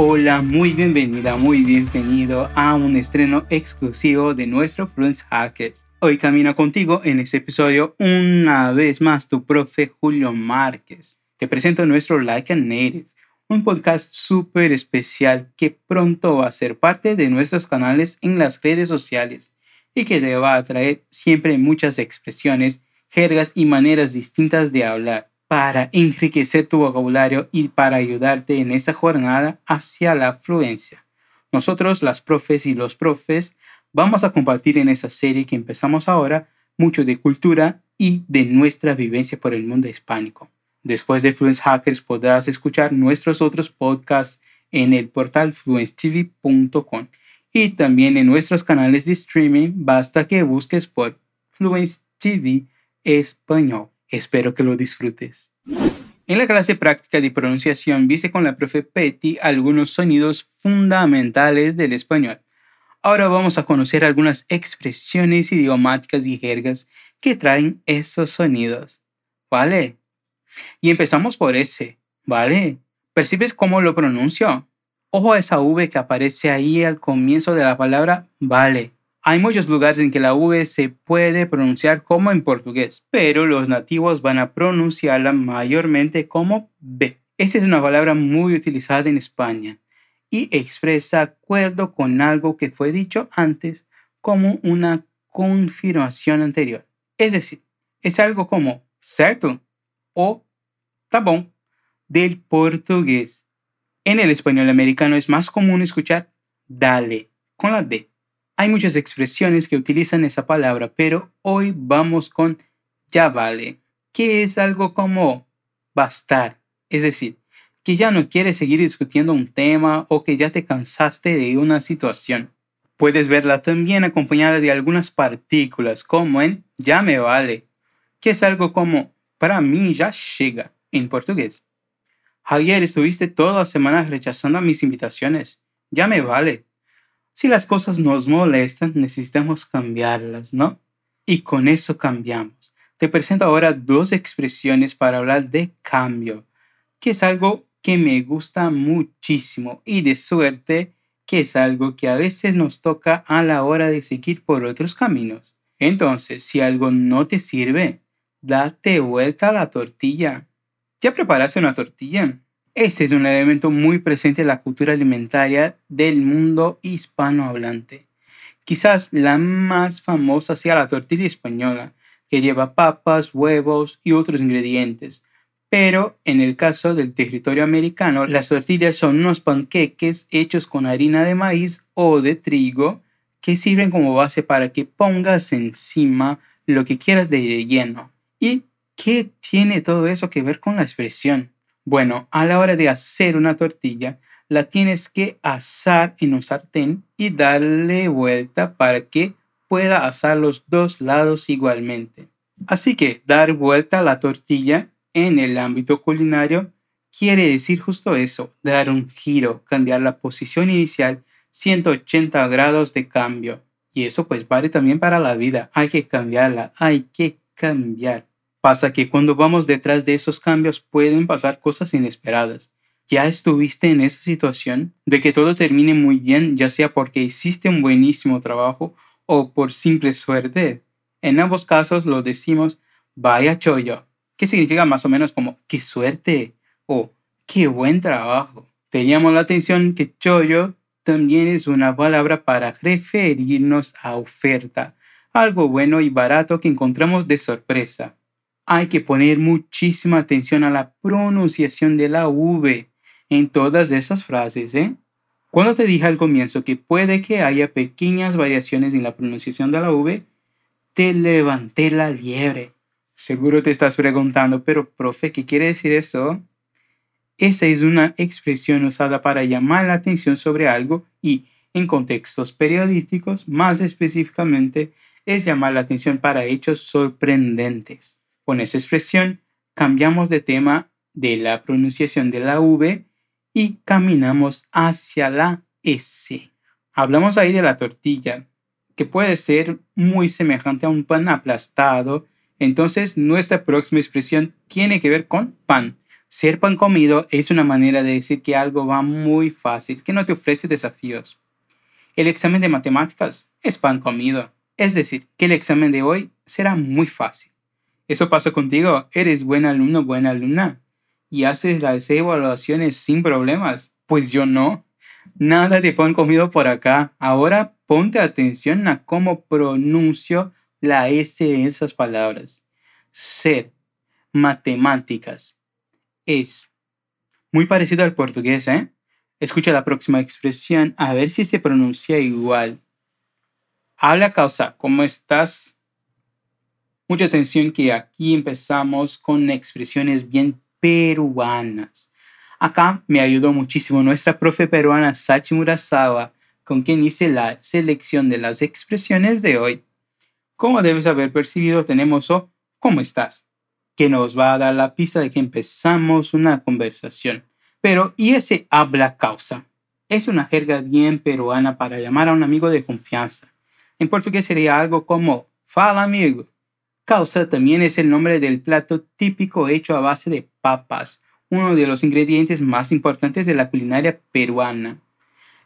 Hola, muy bienvenida, muy bienvenido a un estreno exclusivo de nuestro Fluence Hackers. Hoy camino contigo en este episodio una vez más tu profe Julio Márquez. Te presento nuestro Like a Native, un podcast súper especial que pronto va a ser parte de nuestros canales en las redes sociales y que te va a traer siempre muchas expresiones, jergas y maneras distintas de hablar para enriquecer tu vocabulario y para ayudarte en esa jornada hacia la fluencia. Nosotros, las profes y los profes, vamos a compartir en esa serie que empezamos ahora mucho de cultura y de nuestra vivencia por el mundo hispánico. Después de Fluence Hackers podrás escuchar nuestros otros podcasts en el portal fluencetv.com y también en nuestros canales de streaming basta que busques por Fluence TV Español. Espero que lo disfrutes. En la clase práctica de pronunciación viste con la profe Petty algunos sonidos fundamentales del español. Ahora vamos a conocer algunas expresiones idiomáticas y jergas que traen esos sonidos. ¿Vale? Y empezamos por ese. ¿Vale? ¿Percibes cómo lo pronuncio? Ojo a esa V que aparece ahí al comienzo de la palabra vale. Hay muchos lugares en que la V se puede pronunciar como en portugués, pero los nativos van a pronunciarla mayormente como B. Esta es una palabra muy utilizada en España y expresa acuerdo con algo que fue dicho antes como una confirmación anterior. Es decir, es algo como certo o bom del portugués. En el español americano es más común escuchar dale con la D hay muchas expresiones que utilizan esa palabra, pero hoy vamos con ya vale, que es algo como bastar, es decir, que ya no quieres seguir discutiendo un tema o que ya te cansaste de una situación. Puedes verla también acompañada de algunas partículas, como en ya me vale, que es algo como para mí ya llega en portugués. Javier, estuviste todas las semanas rechazando mis invitaciones. Ya me vale. Si las cosas nos molestan, necesitamos cambiarlas, ¿no? Y con eso cambiamos. Te presento ahora dos expresiones para hablar de cambio, que es algo que me gusta muchísimo y de suerte que es algo que a veces nos toca a la hora de seguir por otros caminos. Entonces, si algo no te sirve, date vuelta a la tortilla. ¿Ya preparaste una tortilla? Ese es un elemento muy presente en la cultura alimentaria del mundo hispanohablante. Quizás la más famosa sea la tortilla española, que lleva papas, huevos y otros ingredientes. Pero en el caso del territorio americano, las tortillas son unos panqueques hechos con harina de maíz o de trigo que sirven como base para que pongas encima lo que quieras de relleno. ¿Y qué tiene todo eso que ver con la expresión? Bueno, a la hora de hacer una tortilla, la tienes que asar en un sartén y darle vuelta para que pueda asar los dos lados igualmente. Así que dar vuelta a la tortilla en el ámbito culinario quiere decir justo eso, dar un giro, cambiar la posición inicial 180 grados de cambio. Y eso pues vale también para la vida, hay que cambiarla, hay que cambiar. Pasa que cuando vamos detrás de esos cambios pueden pasar cosas inesperadas. ¿Ya estuviste en esa situación de que todo termine muy bien, ya sea porque hiciste un buenísimo trabajo o por simple suerte? En ambos casos lo decimos vaya chollo, que significa más o menos como qué suerte o qué buen trabajo. Te llamo la atención que chollo también es una palabra para referirnos a oferta, algo bueno y barato que encontramos de sorpresa hay que poner muchísima atención a la pronunciación de la V en todas esas frases. ¿eh? Cuando te dije al comienzo que puede que haya pequeñas variaciones en la pronunciación de la V, te levanté la liebre. Seguro te estás preguntando, pero profe, ¿qué quiere decir eso? Esa es una expresión usada para llamar la atención sobre algo y, en contextos periodísticos, más específicamente, es llamar la atención para hechos sorprendentes. Con esa expresión cambiamos de tema de la pronunciación de la V y caminamos hacia la S. Hablamos ahí de la tortilla, que puede ser muy semejante a un pan aplastado. Entonces nuestra próxima expresión tiene que ver con pan. Ser pan comido es una manera de decir que algo va muy fácil, que no te ofrece desafíos. El examen de matemáticas es pan comido, es decir, que el examen de hoy será muy fácil. ¿Eso pasa contigo? ¿Eres buen alumno, buena alumna? ¿Y haces las evaluaciones sin problemas? Pues yo no. Nada de pan comido por acá. Ahora ponte atención a cómo pronuncio la S de esas palabras. Ser, matemáticas, es. Muy parecido al portugués, ¿eh? Escucha la próxima expresión a ver si se pronuncia igual. Habla causa, ¿cómo estás? Mucha atención que aquí empezamos con expresiones bien peruanas. Acá me ayudó muchísimo nuestra profe peruana Sachi Murasawa, con quien hice la selección de las expresiones de hoy. Como debes haber percibido, tenemos o ¿cómo estás? que nos va a dar la pista de que empezamos una conversación. Pero, ¿y ese habla causa? Es una jerga bien peruana para llamar a un amigo de confianza. En portugués sería algo como fala amigo. Causa también es el nombre del plato típico hecho a base de papas, uno de los ingredientes más importantes de la culinaria peruana.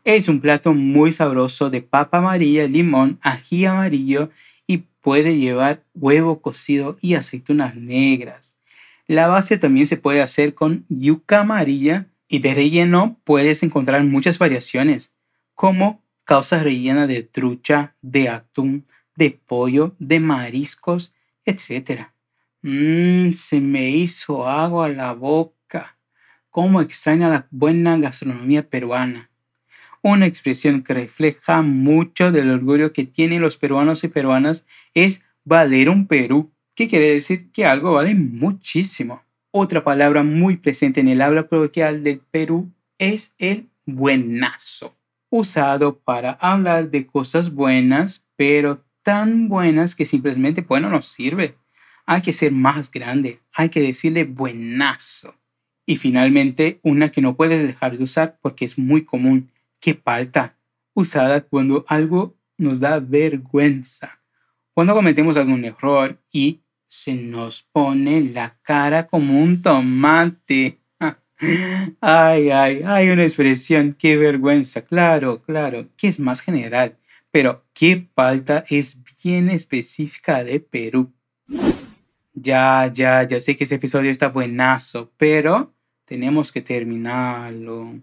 Es un plato muy sabroso de papa amarilla, limón, ají amarillo puede llevar huevo cocido y aceitunas negras. La base también se puede hacer con yuca amarilla y de relleno puedes encontrar muchas variaciones, como causa rellena de trucha, de atún, de pollo, de mariscos, etc. Mmm, se me hizo agua la boca. Cómo extraña la buena gastronomía peruana una expresión que refleja mucho del orgullo que tienen los peruanos y peruanas es valer un Perú, que quiere decir que algo vale muchísimo. Otra palabra muy presente en el habla coloquial del Perú es el buenazo, usado para hablar de cosas buenas, pero tan buenas que simplemente, bueno, no sirve. Hay que ser más grande, hay que decirle buenazo. Y finalmente, una que no puedes dejar de usar porque es muy común que falta, usada cuando algo nos da vergüenza. Cuando cometemos algún error y se nos pone la cara como un tomate. Ay, ay, hay una expresión, qué vergüenza, claro, claro, que es más general, pero qué falta es bien específica de Perú. Ya, ya, ya sé que ese episodio está buenazo, pero tenemos que terminarlo.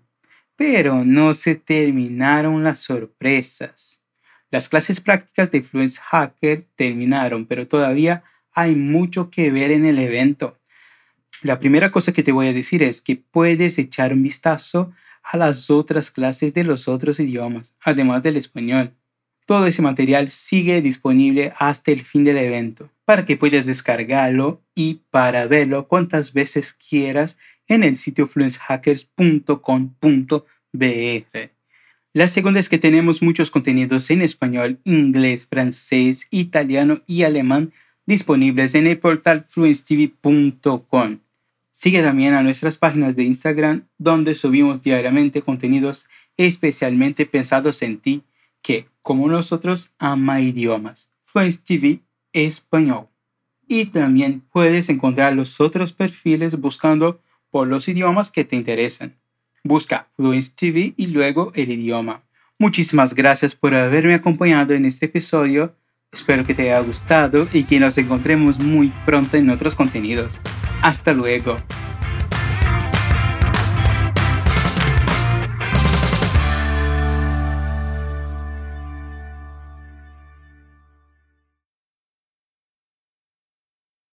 Pero no se terminaron las sorpresas. Las clases prácticas de Fluence Hacker terminaron, pero todavía hay mucho que ver en el evento. La primera cosa que te voy a decir es que puedes echar un vistazo a las otras clases de los otros idiomas, además del español. Todo ese material sigue disponible hasta el fin del evento, para que puedas descargarlo y para verlo cuantas veces quieras en el sitio fluencehackers.com.br. La segunda es que tenemos muchos contenidos en español, inglés, francés, italiano y alemán disponibles en el portal fluencetv.com. Sigue también a nuestras páginas de Instagram donde subimos diariamente contenidos especialmente pensados en ti que, como nosotros, ama idiomas. Fluence TV Español. Y también puedes encontrar los otros perfiles buscando por los idiomas que te interesan. Busca Fluence TV y luego el idioma. Muchísimas gracias por haberme acompañado en este episodio. Espero que te haya gustado y que nos encontremos muy pronto en otros contenidos. Hasta luego.